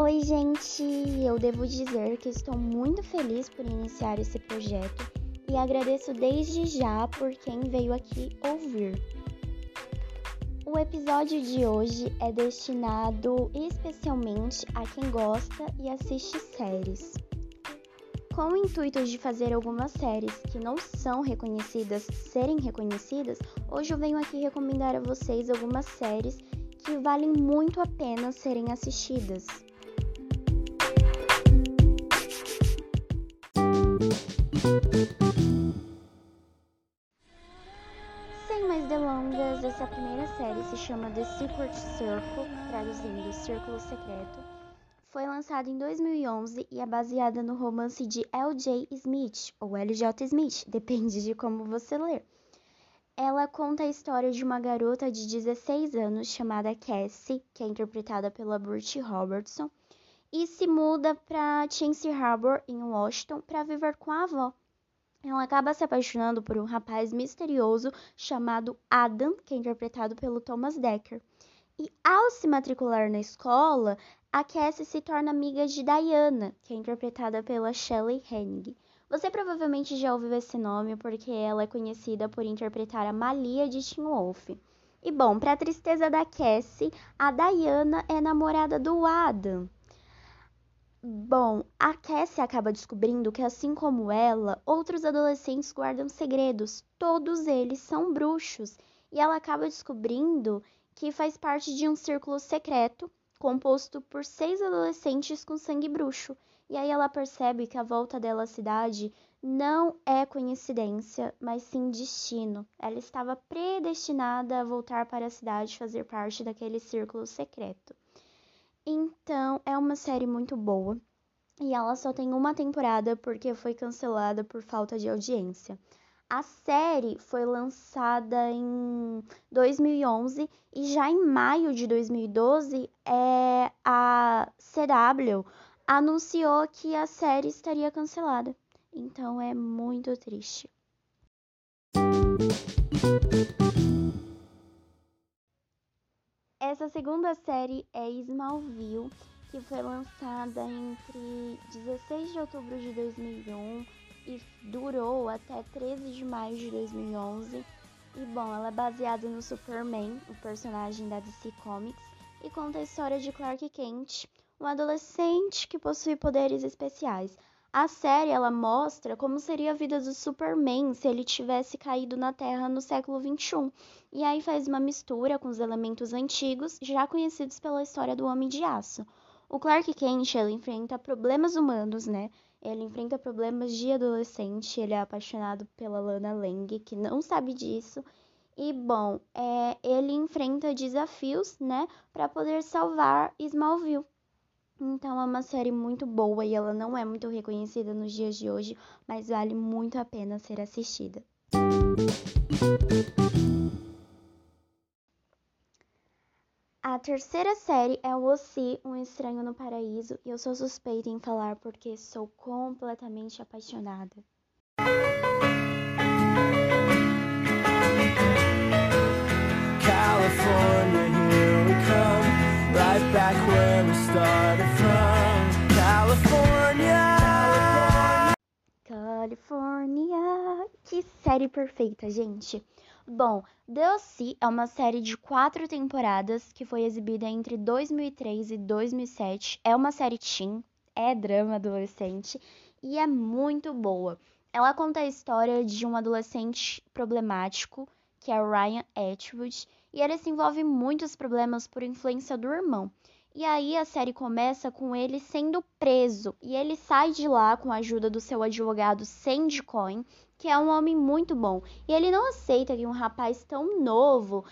Oi, gente! Eu devo dizer que estou muito feliz por iniciar esse projeto e agradeço desde já por quem veio aqui ouvir. O episódio de hoje é destinado especialmente a quem gosta e assiste séries. Com o intuito de fazer algumas séries que não são reconhecidas serem reconhecidas, hoje eu venho aqui recomendar a vocês algumas séries que valem muito a pena serem assistidas. Delongas, essa primeira série se chama The Secret Circle, traduzindo Círculo Secreto. Foi lançada em 2011 e é baseada no romance de L.J. Smith, ou L.J. Smith, depende de como você ler. Ela conta a história de uma garota de 16 anos chamada Cassie, que é interpretada pela Burt Robertson, e se muda para Chance Harbor, em Washington, para viver com a avó. Ela acaba se apaixonando por um rapaz misterioso chamado Adam, que é interpretado pelo Thomas Dekker. E ao se matricular na escola, a Cassie se torna amiga de Diana, que é interpretada pela Shelley Hennig. Você provavelmente já ouviu esse nome porque ela é conhecida por interpretar a Malia de Teen Wolf. E bom, para a tristeza da Cassie, a Diana é namorada do Adam. Bom, a Cassie acaba descobrindo que, assim como ela, outros adolescentes guardam segredos. Todos eles são bruxos. E ela acaba descobrindo que faz parte de um círculo secreto composto por seis adolescentes com sangue bruxo. E aí ela percebe que a volta dela à cidade não é coincidência, mas sim destino. Ela estava predestinada a voltar para a cidade fazer parte daquele círculo secreto. Então, é uma série muito boa. E ela só tem uma temporada porque foi cancelada por falta de audiência. A série foi lançada em 2011 e já em maio de 2012 é, a CW anunciou que a série estaria cancelada. Então é muito triste. Essa segunda série é Smallville, que foi lançada entre 16 de outubro de 2001 e durou até 13 de maio de 2011. E bom, ela é baseada no Superman, o personagem da DC Comics, e conta a história de Clark Kent, um adolescente que possui poderes especiais. A série ela mostra como seria a vida do Superman se ele tivesse caído na Terra no século 21. E aí faz uma mistura com os elementos antigos já conhecidos pela história do Homem de Aço. O Clark Kent ele enfrenta problemas humanos, né? Ele enfrenta problemas de adolescente, ele é apaixonado pela Lana Lang, que não sabe disso. E bom, é, ele enfrenta desafios, né, para poder salvar Smallville. Então é uma série muito boa e ela não é muito reconhecida nos dias de hoje, mas vale muito a pena ser assistida. A terceira série é o Ossi, Um Estranho no Paraíso, e eu sou suspeita em falar porque sou completamente apaixonada. California. Que série perfeita, gente. Bom, The O.C. é uma série de quatro temporadas que foi exibida entre 2003 e 2007. É uma série teen, é drama adolescente e é muito boa. Ela conta a história de um adolescente problemático, que é Ryan Atwood, e ele se envolve muitos problemas por influência do irmão. E aí a série começa com ele sendo preso e ele sai de lá com a ajuda do seu advogado Sandy Cohen, que é um homem muito bom. E ele não aceita que um rapaz tão novo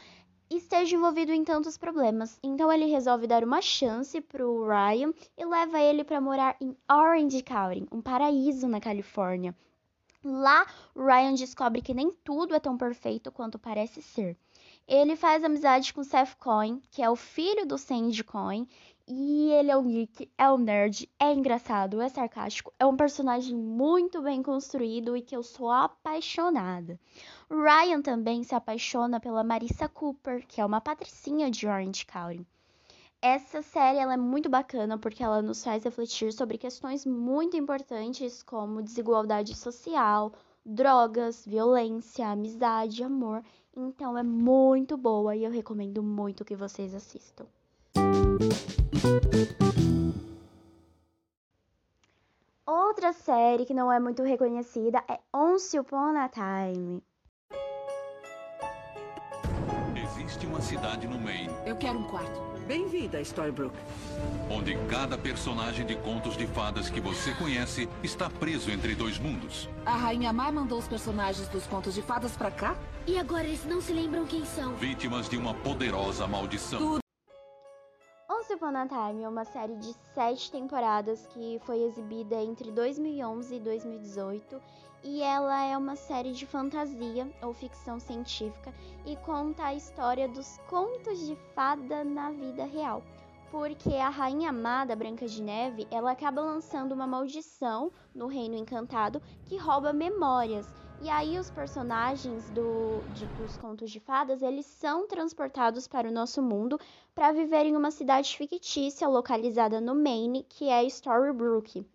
esteja envolvido em tantos problemas. Então ele resolve dar uma chance pro Ryan e leva ele para morar em Orange County, um paraíso na Califórnia. Lá, Ryan descobre que nem tudo é tão perfeito quanto parece ser. Ele faz amizade com Seth Cohen, que é o filho do Sandy Cohen, e ele é um geek, é um nerd, é engraçado, é sarcástico, é um personagem muito bem construído e que eu sou apaixonada. Ryan também se apaixona pela Marissa Cooper, que é uma patricinha de Orange County. Essa série ela é muito bacana porque ela nos faz refletir sobre questões muito importantes como desigualdade social, drogas, violência, amizade, amor. Então é muito boa e eu recomendo muito que vocês assistam. Outra série que não é muito reconhecida é Once Upon a Time. Cidade no Maine. Eu quero um quarto. Bem-vinda a Storybrooke. Onde cada personagem de contos de fadas que você conhece está preso entre dois mundos. A Rainha Má mandou os personagens dos contos de fadas pra cá? E agora eles não se lembram quem são. Vítimas de uma poderosa maldição. Tudo. Once Upon a Time é uma série de sete temporadas que foi exibida entre 2011 e 2018 e ela é uma série de fantasia ou ficção científica e conta a história dos contos de fada na vida real. Porque a rainha amada Branca de Neve, ela acaba lançando uma maldição no Reino Encantado que rouba memórias. E aí os personagens do, de, dos contos de fadas, eles são transportados para o nosso mundo para viver em uma cidade fictícia localizada no Maine, que é Storybrooke.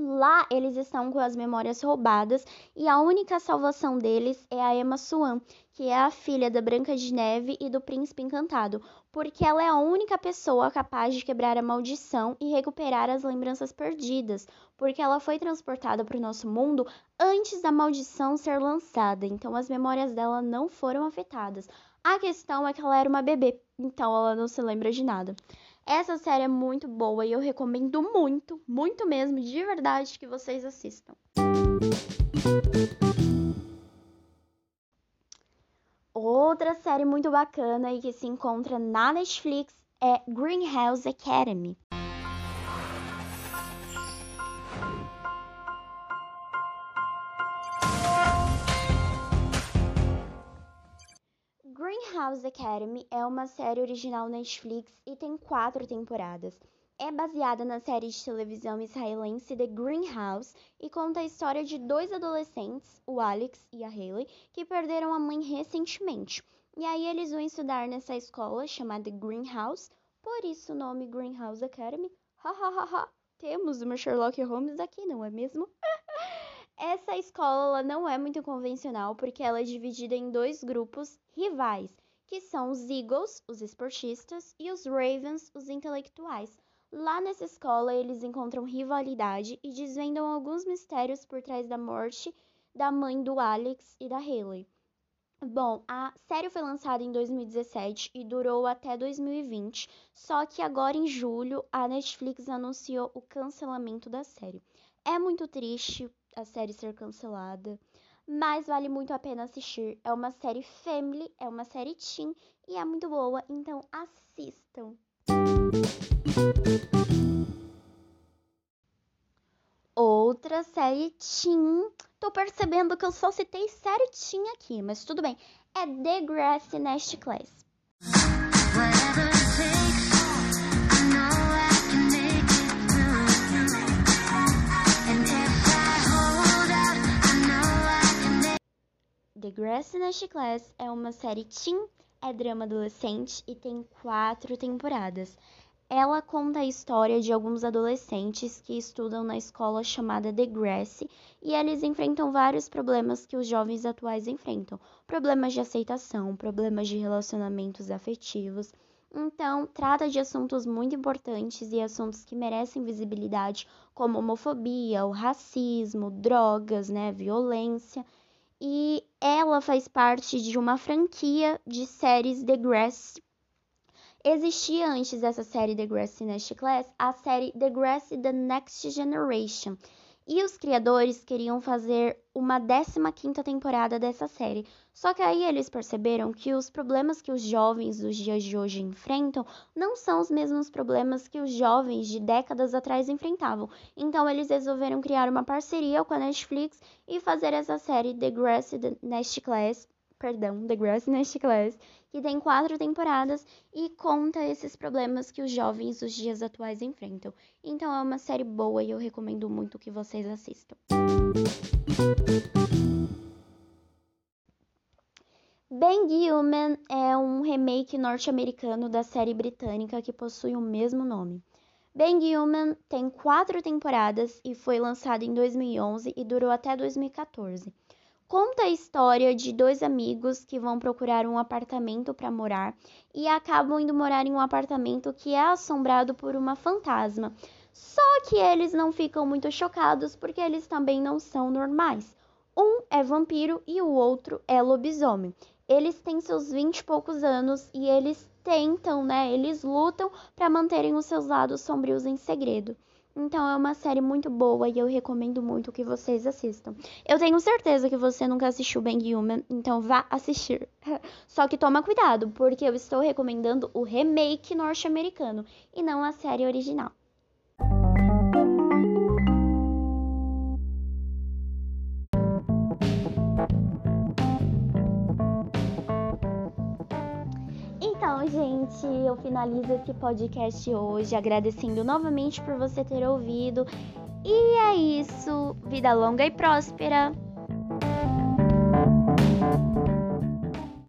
Lá eles estão com as memórias roubadas e a única salvação deles é a Emma Swan, que é a filha da Branca de Neve e do Príncipe Encantado, porque ela é a única pessoa capaz de quebrar a maldição e recuperar as lembranças perdidas, porque ela foi transportada para o nosso mundo antes da maldição ser lançada, então as memórias dela não foram afetadas. A questão é que ela era uma bebê, então ela não se lembra de nada. Essa série é muito boa e eu recomendo muito, muito mesmo, de verdade, que vocês assistam. Outra série muito bacana e que se encontra na Netflix é Greenhouse Academy. Greenhouse Academy é uma série original Netflix e tem quatro temporadas. É baseada na série de televisão israelense The Greenhouse e conta a história de dois adolescentes, o Alex e a Haley, que perderam a mãe recentemente. E aí eles vão estudar nessa escola chamada Greenhouse, por isso o nome Greenhouse Academy. Hahaha, temos uma Sherlock Holmes aqui, não é mesmo? Essa escola não é muito convencional porque ela é dividida em dois grupos rivais, que são os Eagles, os esportistas, e os Ravens, os intelectuais. Lá nessa escola eles encontram rivalidade e desvendam alguns mistérios por trás da morte da mãe do Alex e da Haley. Bom, a série foi lançada em 2017 e durou até 2020, só que agora em julho a Netflix anunciou o cancelamento da série. É muito triste a série ser cancelada, mas vale muito a pena assistir. É uma série family, é uma série teen e é muito boa, então assistam. Outra série teen. Tô percebendo que eu só citei série teen aqui, mas tudo bem. É The Grass Nest Class. The Grass Nest Class é uma série teen, é drama adolescente e tem quatro temporadas. Ela conta a história de alguns adolescentes que estudam na escola chamada The Grass e eles enfrentam vários problemas que os jovens atuais enfrentam: problemas de aceitação, problemas de relacionamentos afetivos. Então, trata de assuntos muito importantes e assuntos que merecem visibilidade, como homofobia, o racismo, drogas, né, violência e ela faz parte de uma franquia de séries The Grass. Existia antes dessa série The Grass Nest Class a série The Grass The Next Generation. E os criadores queriam fazer uma 15ª temporada dessa série. Só que aí eles perceberam que os problemas que os jovens dos dias de hoje enfrentam não são os mesmos problemas que os jovens de décadas atrás enfrentavam. Então eles resolveram criar uma parceria com a Netflix e fazer essa série The Grass Nest Class, perdão, The Grass Nest Class, que tem quatro temporadas e conta esses problemas que os jovens dos dias atuais enfrentam. Então é uma série boa e eu recomendo muito que vocês assistam. Bang Human é um remake norte-americano da série britânica que possui o mesmo nome. Bang Human tem quatro temporadas e foi lançado em 2011 e durou até 2014. Conta a história de dois amigos que vão procurar um apartamento para morar e acabam indo morar em um apartamento que é assombrado por uma fantasma. Só que eles não ficam muito chocados porque eles também não são normais. Um é vampiro e o outro é lobisomem. Eles têm seus vinte e poucos anos e eles tentam, né? Eles lutam para manterem os seus lados sombrios em segredo. Então é uma série muito boa e eu recomendo muito que vocês assistam. Eu tenho certeza que você nunca assistiu Bang Human, então vá assistir. Só que toma cuidado, porque eu estou recomendando o remake norte-americano e não a série original. Gente, eu finalizo esse podcast hoje agradecendo novamente por você ter ouvido. E é isso. Vida longa e próspera.